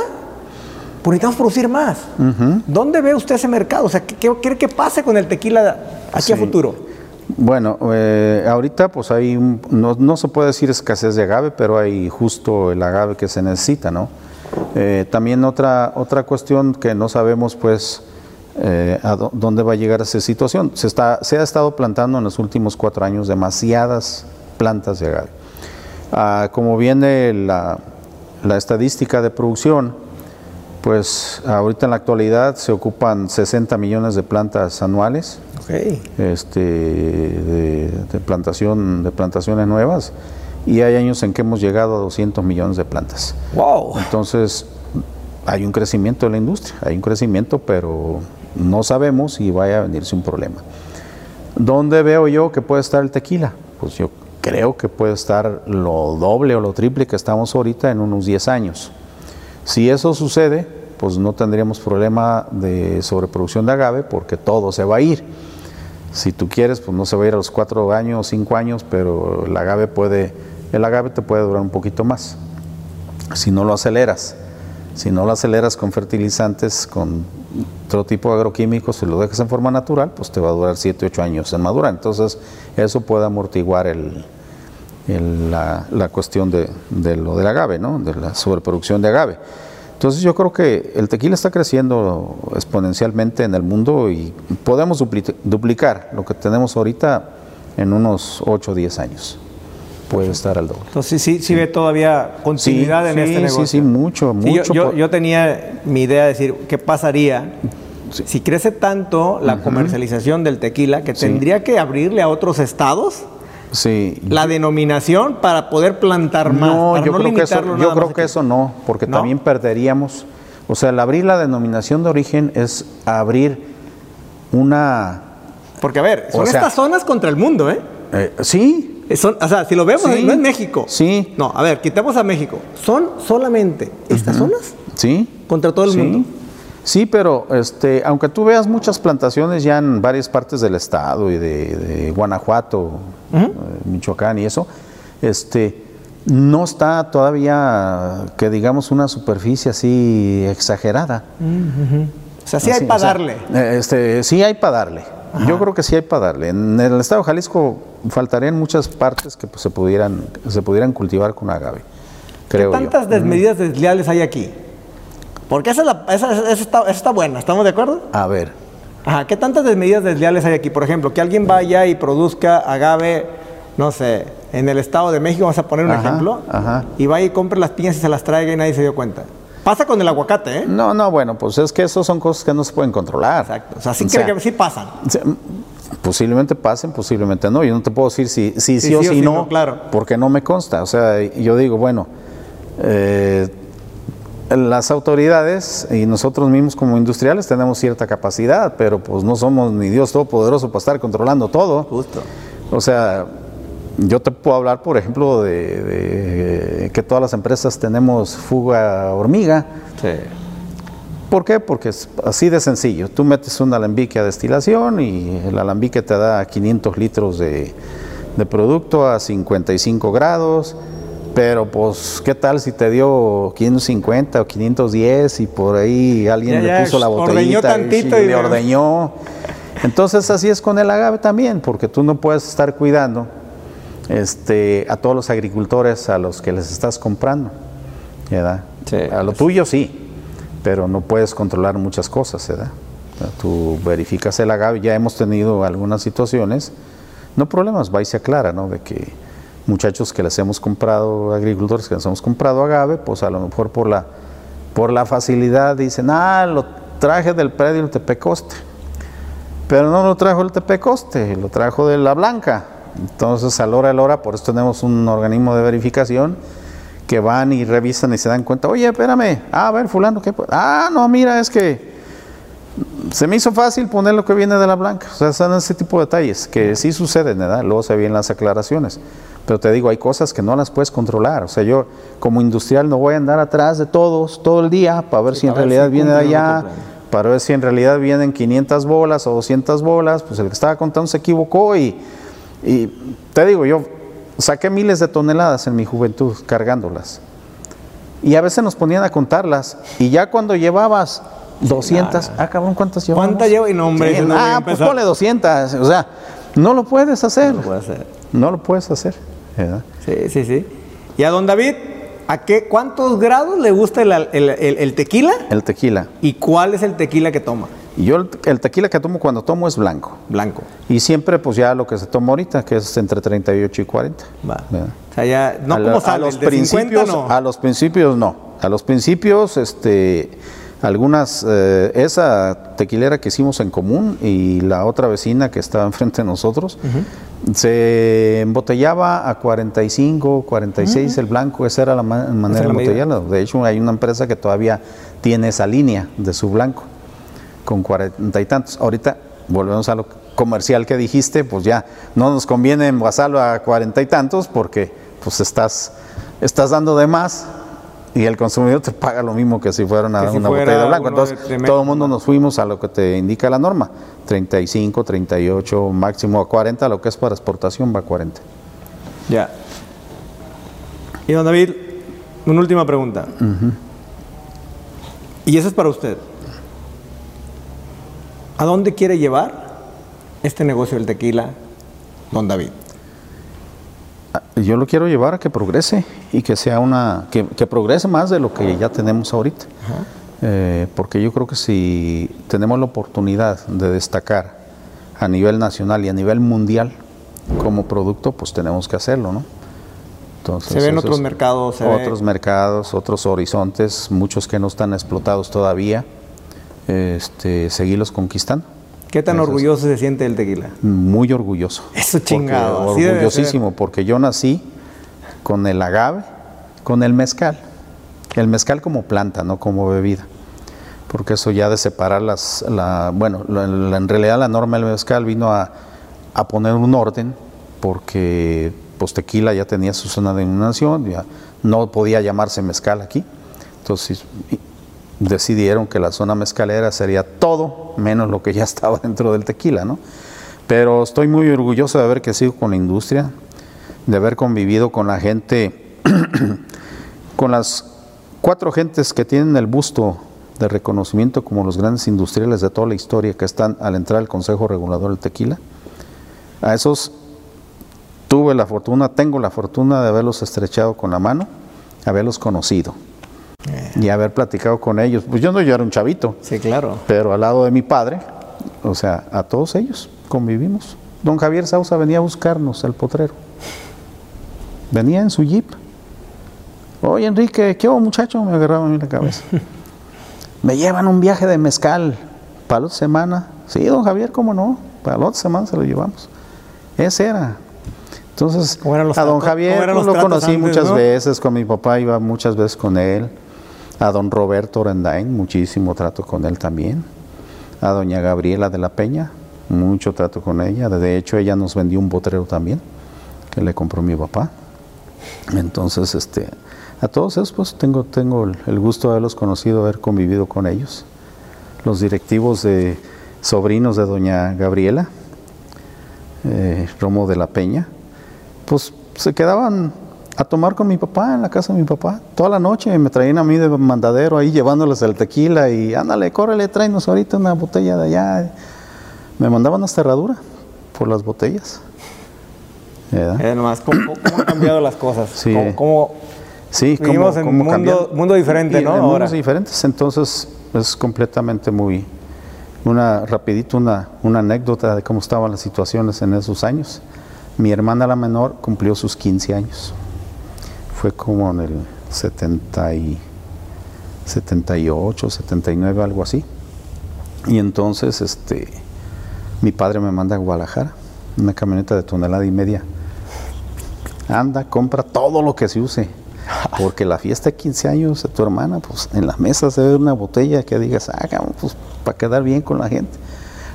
pues necesitamos producir más. ¿Dónde ve usted ese mercado? O sea, ¿qué, quiere que pase con el tequila aquí a futuro? Bueno, eh, ahorita pues hay, un- no, no se puede decir escasez de agave, pero hay justo el agave que se necesita, ¿no? Eh, también otra, otra cuestión que no sabemos pues eh, a dó- dónde va a llegar esa situación. Se, está, se ha estado plantando en los últimos cuatro años demasiadas plantas de agave. Ah, como viene la, la estadística de producción, pues ahorita en la actualidad se ocupan 60 millones de plantas anuales Este, de, de plantación, de plantaciones nuevas y hay años en que hemos llegado a 200 millones de plantas. Wow. Entonces, hay un crecimiento de la industria, hay un crecimiento, pero no sabemos si vaya a venirse un problema. ¿Dónde veo yo que puede estar el tequila? Pues yo creo que puede estar lo doble o lo triple que estamos ahorita en unos 10 años. Si eso sucede, pues no tendríamos problema de sobreproducción de agave porque todo se va a ir. Si tú quieres, pues no se va a ir a los 4 años, 5 años, pero el agave puede, el agave te puede durar un poquito más. Si no lo aceleras, si no lo aceleras con fertilizantes, con otro tipo de agroquímicos, si lo dejas en forma natural, pues te va a durar 7, 8 años en madurar. Entonces, eso puede amortiguar el, la, la, cuestión de, de, lo del agave, ¿no? de la sobreproducción de agave. Entonces yo creo que el tequila está creciendo exponencialmente en el mundo y podemos duplicar lo que tenemos ahorita en unos 8 o 10 años. Puede estar al doble. Entonces sí, sí, ve todavía continuidad en este negocio. Sí, sí, mucho, mucho. Yo, yo, tenía mi idea de decir, ¿qué pasaría si crece tanto la comercialización del tequila que tendría que abrirle a otros estados? Sí. La denominación para poder plantar más. No, yo creo que eso, yo creo que eso no, porque también perderíamos. O sea, el abrir la denominación de origen es abrir una. Porque a ver, son estas zonas contra el mundo, ¿eh? eh sí. Son, o sea, si lo vemos, no es México. Sí. No, a ver, quitemos a México. ¿Son solamente estas zonas? Sí. Contra todo el mundo. Sí, pero este, aunque tú veas muchas plantaciones ya en varias partes del estado y de, Guanajuato, eh, Michoacán y eso, este, no está todavía, que digamos, una superficie así exagerada. O sea, sí hay para darle. Eh, este, sí hay para darle. Yo creo que sí hay para darle. En el estado de Jalisco faltarían muchas partes que pues, se, pudieran, se pudieran cultivar con agave. Creo ¿Qué tantas desmedidas desleales hay aquí? Porque esa, esa, está, buena, ¿estamos de acuerdo? A ver. Ajá, ¿qué tantas medidas desleales hay aquí? Por ejemplo, que alguien vaya y produzca agave, no sé, en el Estado de México, vamos a poner un ejemplo, y vaya y compre las piñas y se las traiga y nadie se dio cuenta. Pasa con el aguacate, ¿eh? No, no, bueno, pues es que eso son cosas que no se pueden controlar. Exacto. O sea, sí, que sí pasan. Posiblemente pasen, posiblemente no. Yo no te puedo decir si, si, sí, o si no, claro. porque no me consta. O sea, yo digo, bueno, eh, las autoridades y nosotros mismos como industriales tenemos cierta capacidad, pero pues no somos ni Dios Todopoderoso para estar controlando todo. Justo. O sea, yo te puedo hablar, por ejemplo, de, que todas las empresas tenemos fuga hormiga. Sí. ¿Por qué? Porque es así de sencillo. Tú metes un alambique a destilación y el alambique te da 500 litros de, de producto a 55 grados pero pues, ¿qué tal si te dio 550 o 510 y por ahí alguien le puso la botellita y, le ordeñó? Entonces así es con el agave también, porque tú no puedes estar cuidando este, a todos los agricultores a los que les estás comprando. ¿verdad? a lo tuyo sí, pero no puedes controlar muchas cosas. ¿verdad? Tú verificas el agave, ya hemos tenido algunas situaciones, no problemas, va y se aclara, ¿no? De que muchachos que les hemos comprado, agricultores que les hemos comprado agave, pues a lo mejor por la, por la facilidad dicen, ah, lo traje del predio del Tepecoste. Pero no lo trajo el Tepecoste, lo trajo de la Blanca. Entonces, a la hora a la hora, por eso tenemos un organismo de verificación que van y revisan y se dan cuenta, oye, espérame, ah, a ver, fulano, ¿qué? Ah, no, mira, es que se me hizo fácil poner lo que viene de la Blanca. O sea, son ese tipo de detalles que sí suceden, ¿verdad? Luego se vienen las aclaraciones. Pero te digo, hay cosas que no las puedes controlar. O sea, yo como industrial no voy a andar atrás de todos todo el día para ver si en realidad viene de allá, para ver si en realidad vienen 500 bolas o 200 bolas. Pues el que estaba contando se equivocó y, y te digo, yo saqué miles de toneladas en mi juventud cargándolas. Y a veces nos ponían a contarlas. Y ya cuando llevabas 200, ah, cabrón, ¿cuántas llevamos? ¿Cuántas llevo? Y no, hombre, ah, pues ponle 200. O sea, no lo puedes hacer. No lo puedes hacer. No lo puedes hacer. Sí, sí, sí. Y a don David, ¿a qué, cuántos grados le gusta el, tequila? El tequila. ¿Y cuál es el tequila que toma? Yo el, tequila que tomo cuando tomo es blanco. Blanco. Y siempre pues ya lo que se toma ahorita, que es entre 38 y 40. Va. O sea, ya, no como a los principios, no. A los principios no. A los principios, este algunas, eh, esa tequilera que hicimos en común y la otra vecina que estaba enfrente de nosotros, se embotellaba a 45, 46 el blanco, esa era la manera de embotellarlo. De hecho, hay una empresa que todavía tiene esa línea de su blanco, con cuarenta y tantos. Ahorita volvemos a lo comercial que dijiste, pues ya no nos conviene envasarlo a cuarenta y tantos porque pues estás, estás dando de más y el consumidor te paga lo mismo que si fuera una, botella de blanco. Entonces, todo el mundo nos fuimos a lo que te indica la norma: 35, 38, máximo a 40, lo que es para exportación va a 40. Ya. Y don David, una última pregunta. Y eso es para usted. ¿A dónde quiere llevar este negocio del tequila, don David? Yo lo quiero llevar a que progrese y que sea una, que, que progrese más de lo que ya tenemos ahorita. Eh, porque yo creo que si tenemos la oportunidad de destacar a nivel nacional y a nivel mundial como producto, pues tenemos que hacerlo, ¿no? Entonces, se ven otros mercados. otros mercados, otros horizontes, muchos que no están explotados todavía, este, seguirlos conquistando. ¿Qué tan orgulloso se siente el tequila? Muy orgulloso. Eso chingado. orgullosísimo, porque yo nací con el agave, con el mezcal. El mezcal como planta, no como bebida. Porque eso ya de separar las, la, bueno, en realidad la norma del mezcal vino a, a poner un orden, porque pues tequila ya tenía su zona de inundación, ya no podía llamarse mezcal aquí. Entonces decidieron que la zona mezcalera sería todo menos lo que ya estaba dentro del tequila, ¿no? Pero estoy muy orgulloso de haber crecido con la industria, de haber convivido con la gente, con las cuatro gentes que tienen el busto de reconocimiento como los grandes industriales de toda la historia que están al entrar al Consejo Regulador del Tequila. A esos tuve la fortuna, tengo la fortuna de haberlos estrechado con la mano, haberlos conocido y haber platicado con ellos. Pues yo no, yo era un chavito. Sí, claro. Pero al lado de mi padre, o sea, a todos ellos convivimos. Don Javier Sausa venía a buscarnos al potrero. Venía en su jeep. Oye, Enrique, ¿qué hago, muchacho? Me agarraba a mí la cabeza. Me llevan un viaje de mezcal para la otra semana. Sí, don Javier, ¿cómo no? Para la otra semana se lo llevamos. Ese era. Entonces, a don Javier pues, lo conocí muchas veces, con mi papá iba muchas veces con él a don Roberto Orendain, muchísimo trato con él también, a doña Gabriela de la Peña, mucho trato con ella, de hecho ella nos vendió un botrero también, que le compró mi papá. Entonces, este, a todos esos pues tengo, tengo el gusto de haberlos conocido, haber convivido con ellos. Los directivos de sobrinos de doña Gabriela, eh, Romo de la Peña, pues se quedaban a tomar con mi papá en la casa de mi papá. Toda la noche me traían a mí de mandadero ahí llevándoles el tequila y ándale, córrele, tráenos ahorita una botella de allá. Me mandaban hasta herradura por las botellas. Eh, nomás, ¿cómo, han cambiado las cosas? Sí. ¿Cómo, sí, vivimos en un mundo, mundo, diferente, ¿no? En mundos diferentes, entonces es completamente muy... Una, rapidito, una, una anécdota de cómo estaban las situaciones en esos años. Mi hermana la menor cumplió sus 15 años fue como en el 70 y 78, 79, algo así. Y entonces este, mi padre me manda a Guadalajara, una camioneta de tonelada y media. Anda, compra todo lo que se use. Porque la fiesta de 15 años de tu hermana, pues en la mesa se ve una botella que digas, ah, pues para quedar bien con la gente.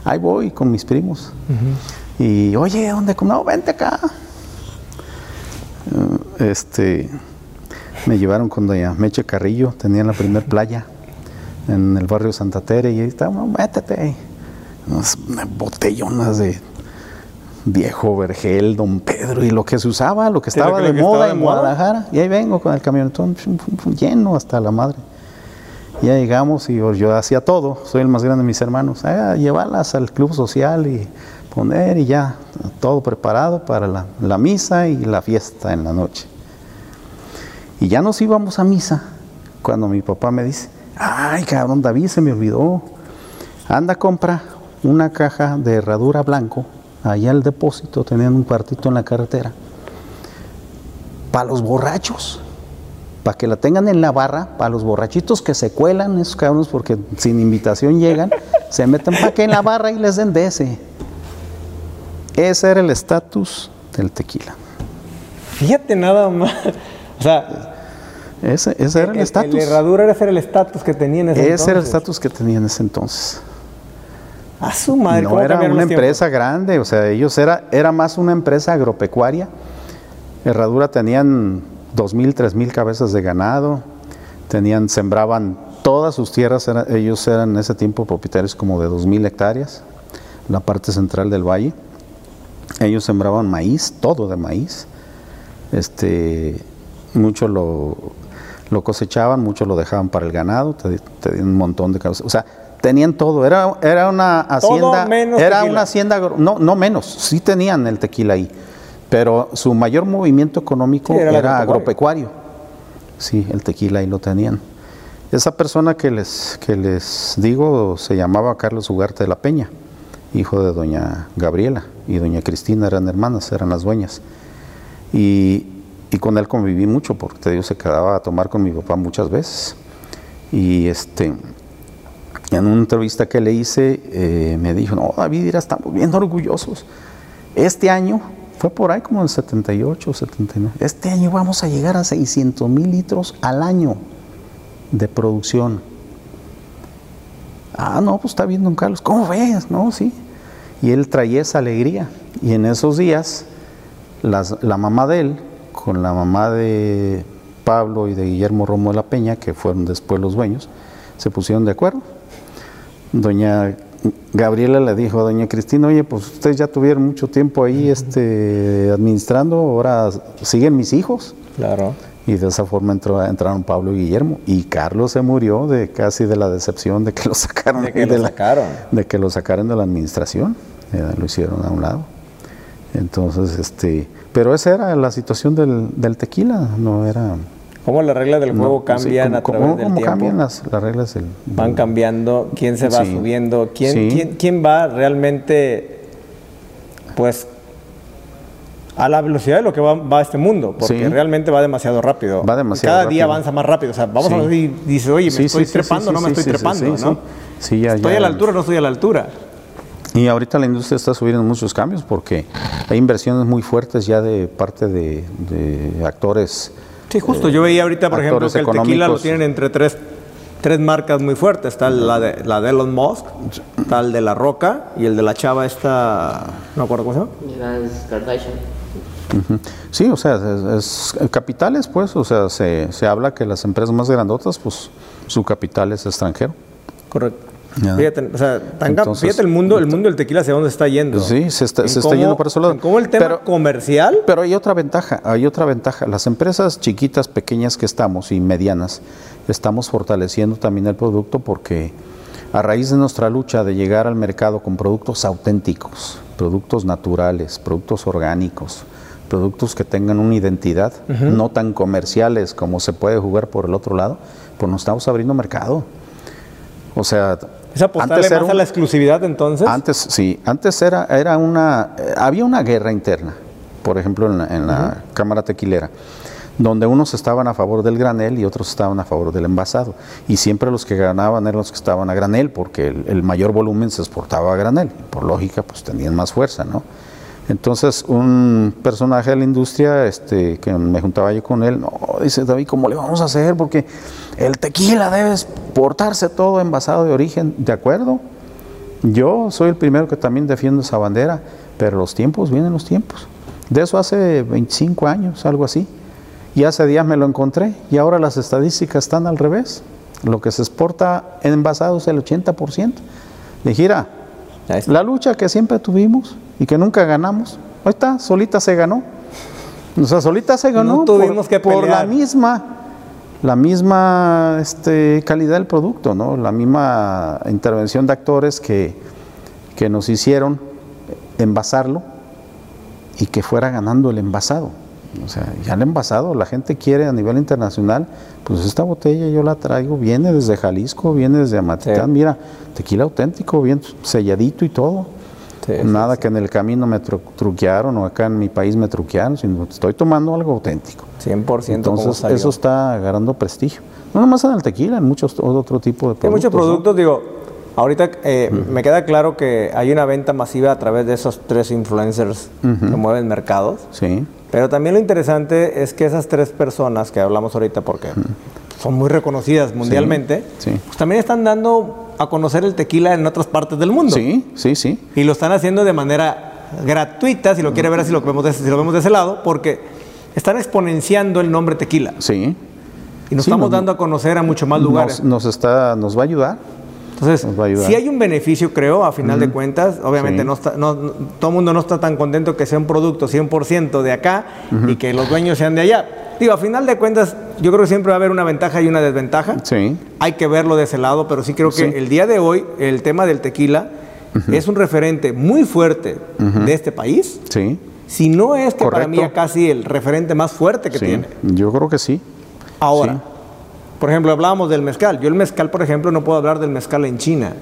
Ahí voy con mis primos. Y oye, ¿dónde? No, vente acá este, me llevaron con doña Meche Carrillo, tenían la primer playa en el barrio Santa Tere y ahí estaba, métete, unas botellonas de viejo vergel, don Pedro y lo que se usaba, lo que estaba de moda en Guadalajara. Y ahí vengo con el camionetón lleno hasta la madre. Ya llegamos y yo hacía todo, soy el más grande de mis hermanos, a llevarlas al club social y poner y ya, todo preparado para la, la, misa y la fiesta en la noche. Y ya nos íbamos a misa cuando mi papá me dice, ay cabrón, David se me olvidó, anda compra una caja de herradura blanco, allá el depósito, tenían un cuartito en la carretera, para los borrachos, para que la tengan en la barra, para los borrachitos que se cuelan, esos cabrones porque sin invitación llegan, se meten para que en la barra y les den de ese. Ese era el estatus del tequila. Fíjate nada más. O sea, ese, era el estatus. La herradura ese era el estatus que tenía en ese, entonces. Ese era el estatus que tenía en ese entonces. A su madre. No era una empresa grande, o sea, ellos era, era más una empresa agropecuaria. Herradura tenían dos mil, tres mil cabezas de ganado, tenían, sembraban todas sus tierras, ellos eran en ese tiempo propietarios como de dos mil hectáreas, la parte central del valle. Ellos sembraban maíz, todo de maíz. Este, mucho lo, lo cosechaban, mucho lo dejaban para el ganado, tenían un montón de cosas. O sea, tenían todo. Era, era una hacienda. era una hacienda. No, no menos. Sí tenían el tequila ahí. Pero su mayor movimiento económico Sí, era era, el agropecuario. Sí, el tequila ahí lo tenían. Esa persona que les, que les digo se llamaba Carlos Ugarte de la Peña, hijo de doña Gabriela y doña Cristina, eran hermanas, eran las dueñas. Y, y con él conviví mucho, porque te se quedaba a tomar con mi papá muchas veces. Y este, en una entrevista que le hice, eh, me dijo, no, David, mira, estamos bien orgullosos. Este año, fue por ahí como en 78, 79, este año vamos a llegar a 600 mil litros al año de producción. Ah, no, pues está bien, don Carlos, ¿cómo ves? No, sí. Y él traía esa alegría. Y en esos días, las- la mamá de él, con la mamá de Pablo y de Guillermo Romo de la Peña, que fueron después los dueños, se pusieron de acuerdo. Doña Gabriela le dijo a doña Cristina, oye, pues ustedes ya tuvieron mucho tiempo ahí este, administrando, ahora siguen mis hijos. Claro. Y de esa forma entró- entraron Pablo y Guillermo. Y Carlos se murió de casi de la decepción de que lo sacaron. De que lo la- sacaron. de que lo sacaran de la administración. Eh, lo hicieron a un lado. Entonces, este, pero esa era la situación del, del tequila, no era. ¿Cómo las reglas del juego no, cambian sí, a ¿cómo- través del cómo tiempo? cambian las, las reglas del, Van cambiando, quién se va Sí. subiendo, quién, Sí. quién, quién va realmente, pues, a la velocidad de lo que va, va este mundo, porque Sí. realmente va demasiado rápido. Va demasiado Cada día avanza más rápido. O sea, vamos Sí. a ver y dice, oye, me Sí, estoy trepando, no me estoy trepando, sí, ¿no? sí. Sí, ya- ¿Estoy ya- a la altura o no estoy a la altura? Y ahorita la industria está subiendo muchos cambios porque hay inversiones muy fuertes ya de parte de, de actores. Sí, justo. Yo veía ahorita, por ejemplo, que el tequila lo tienen entre tres, tres marcas muy fuertes. Está la de, la de Elon Musk, está el de La Roca y el de la chava esta, no acuerdo cómo se llama. Las Kardashian. Sí, o sea, es, es- capitales, pues, o sea, se, se habla que las empresas más grandotas, pues, su capital es extranjero. Correcto. Ya. Fíjate, o sea, tan- Entonces- fíjate el mundo, el mundo del tequila hacia dónde está yendo. Sí, se está- se está yendo para ese lado. en cómo el tema Pero- comercial, Pero hay otra ventaja, hay otra ventaja. Las empresas chiquitas, pequeñas que estamos y medianas, estamos fortaleciendo también el producto porque a raíz de nuestra lucha de llegar al mercado con productos auténticos, productos naturales, productos orgánicos, productos que tengan una identidad, no tan comerciales como se puede jugar por el otro lado, pues nos estamos abriendo mercado. O sea, es apostarle era más a un- la exclusividad entonces. antes, sí, antes era, era una, eh, había una guerra interna, por ejemplo, en la, en la Cámara Tequilera, donde unos estaban a favor del granel y otros estaban a favor del envasado. Y siempre los que ganaban eran los que estaban a granel, porque el, el mayor volumen se exportaba a granel. Por lógica, pues tenían más fuerza, ¿no? Entonces, un personaje de la industria, este, que me juntaba yo con él, no, dice David, ¿cómo le vamos a hacer? Porque el tequila debe exportarse todo envasado de origen, ¿de acuerdo? Yo soy el primero que también defiendo esa bandera, pero los tiempos vienen los tiempos. De eso hace 25 años, algo así. Y hace días me lo encontré y ahora las estadísticas están al revés. Lo que se exporta en envasado es el 80%. Le gira, la lucha que siempre tuvimos y que nunca ganamos, ahí está, solita se ganó. O sea, solita se ganó No por- tuvimos que por la pelear. misma, la misma este, calidad del producto, ¿no? La misma intervención de actores que, que nos hicieron envasarlo y que fuera ganando el envasado. O sea, ya el envasado, la gente quiere a nivel internacional, pues esta botella yo la traigo, viene desde Jalisco, viene desde Amatitlán, Sí. mira, tequila auténtico, bien selladito y todo. Sí, sí, Nada que en el camino me tru- truquearon o acá en mi país me truquearon, sino estoy tomando algo auténtico. 100% como Entonces, eso está agarrando prestigio. No nomás en el tequila, en muchos otro tipo de productos. Hay muchos ¿no? productos, digo, ahorita eh, me queda claro que hay una venta masiva a través de esos tres influencers que mueven mercados. Sí, Pero también lo interesante es que esas tres personas que hablamos ahorita, porque son muy reconocidas mundialmente, sí. pues también están dando a conocer el tequila en otras partes del mundo. sí, sí, sí. Y lo están haciendo de manera gratuita, si lo quiere ver así, lo vemos de, si lo vemos de ese lado, porque están exponenciando el nombre tequila. Sí. Y nos Sí, estamos dando a conocer a mucho más lugares. Nos, nos está, nos va a ayudar. Entonces, si hay un beneficio, creo, a final de cuentas. Obviamente, Sí. no está, no, no- todo el mundo no está tan contento que sea un producto 100% de acá y que los dueños sean de allá. Digo, a final de cuentas, yo creo que siempre va a haber una ventaja y una desventaja. Sí. Hay que verlo de ese lado, pero sí creo que Sí. el día de hoy, el tema del tequila es un referente muy fuerte de este país. Sí. Si no es que para mí ya casi el referente más fuerte que Sí, tiene. yo creo que sí. Ahora. Por ejemplo, hablábamos del mezcal. Yo el mezcal, por ejemplo, no puedo hablar del mezcal en China.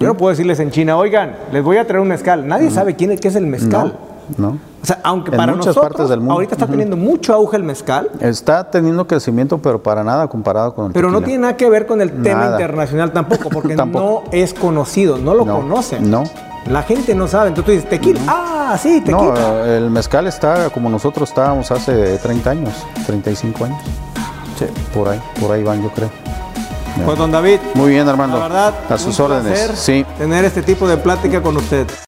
Yo no puedo decirles en China, oigan, les voy a traer un mezcal. Nadie sabe quién es, qué es el mezcal. No, no. O sea, aunque En para muchas nosotros partes del mundo. ahorita está teniendo mucho auge el mezcal, Está teniendo crecimiento, pero para nada comparado con el pero no tiene nada que ver con el tema Nada. internacional tampoco, porque Tampoco. no es conocido, no lo No, conocen. no. La gente no sabe. Entonces tú dices, tequila. Ah, sí, tequila. No, el mezcal está como nosotros estábamos hace 30 años, 35 años. Sí. Por ahí, por ahí van, yo creo. Pues don David, Muy bien, Armando. la verdad, A sus un órdenes. Sí. tener este tipo de plática con usted.